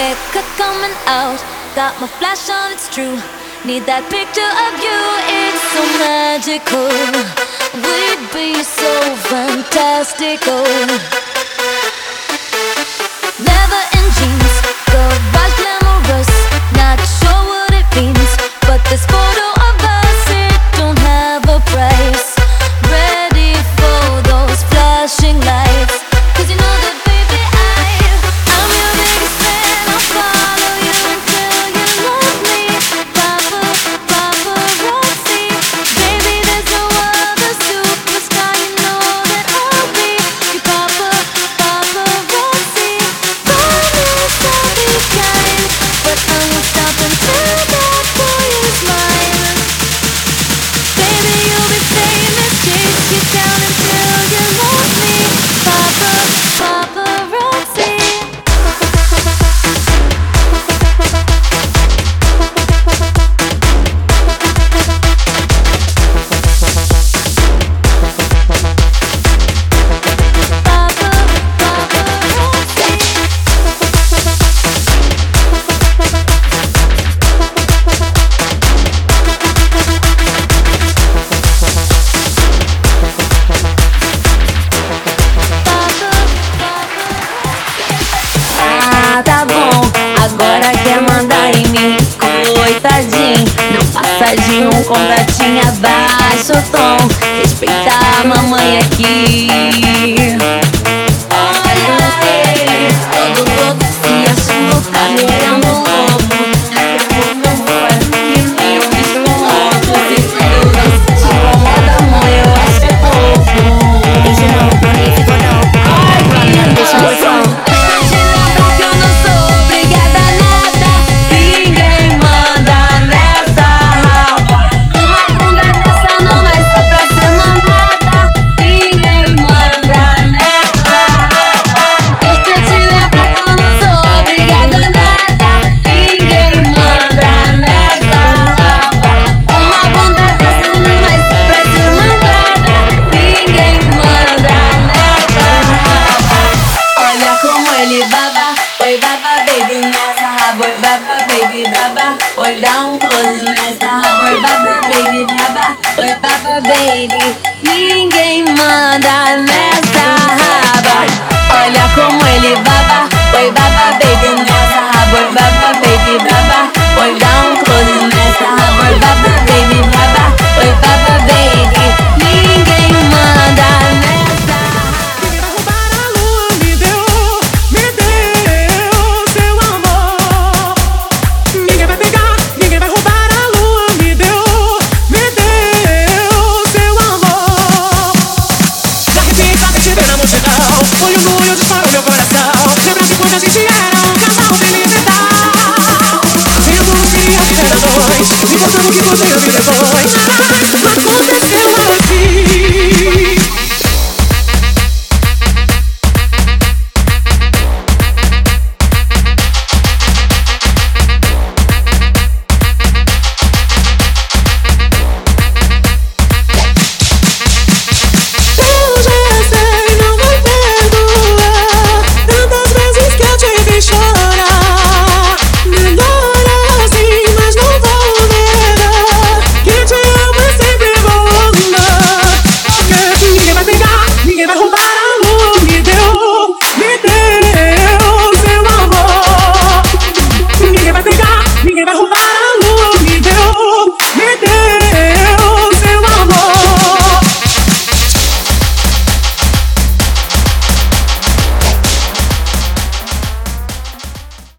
quicker coming out. Got my flash on, it's true. Need that picture of you, it's so magical. We'd be so fantastical. Never sing about Hoje nós tá Oi, baba baby, baba Oi, baba baby. Ninguém manda nessa raba. Olha como ele baba Oi, baba baby, nessa raba. Oi, baba baby, baba Oi, dá um